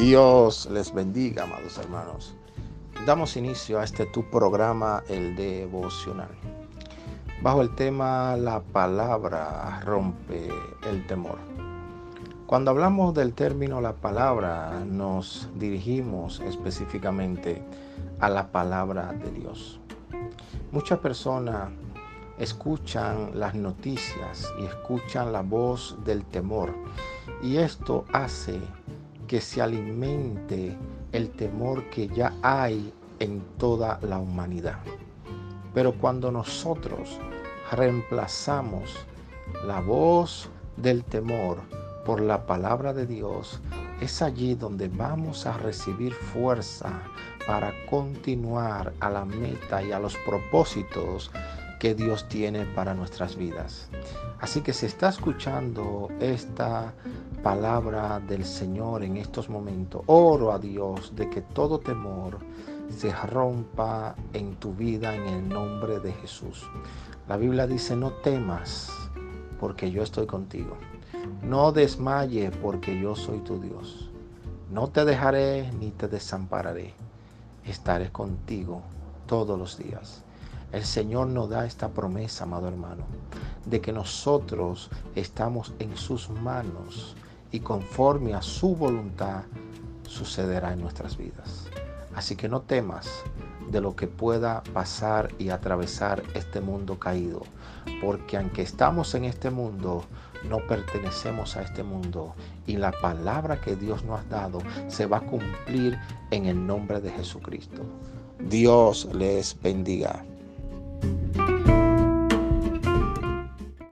Dios les bendiga, amados hermanos. Damos inicio a este tu programa, el devocional. Bajo el tema La palabra rompe el temor. Cuando hablamos del término la palabra, nos dirigimos específicamente a la palabra de Dios. Muchas personas escuchan las noticias y escuchan la voz del temor y esto hace que se alimente el temor que ya hay en toda la humanidad. Pero cuando nosotros reemplazamos la voz del temor por la palabra de Dios, es allí donde vamos a recibir fuerza para continuar a la meta y a los propósitos que Dios tiene para nuestras vidas. Así que si está escuchando esta palabra del Señor en estos momentos, oro a Dios de que todo temor se rompa en tu vida en el nombre de Jesús. La Biblia dice, no temas porque yo estoy contigo. No desmaye porque yo soy tu Dios. No te dejaré ni te desampararé. Estaré contigo todos los días. El Señor nos da esta promesa, amado hermano, de que nosotros estamos en sus manos y conforme a su voluntad sucederá en nuestras vidas. Así que no temas de lo que pueda pasar y atravesar este mundo caído, porque aunque estamos en este mundo, no pertenecemos a este mundo y la palabra que Dios nos ha dado se va a cumplir en el nombre de Jesucristo. Dios les bendiga.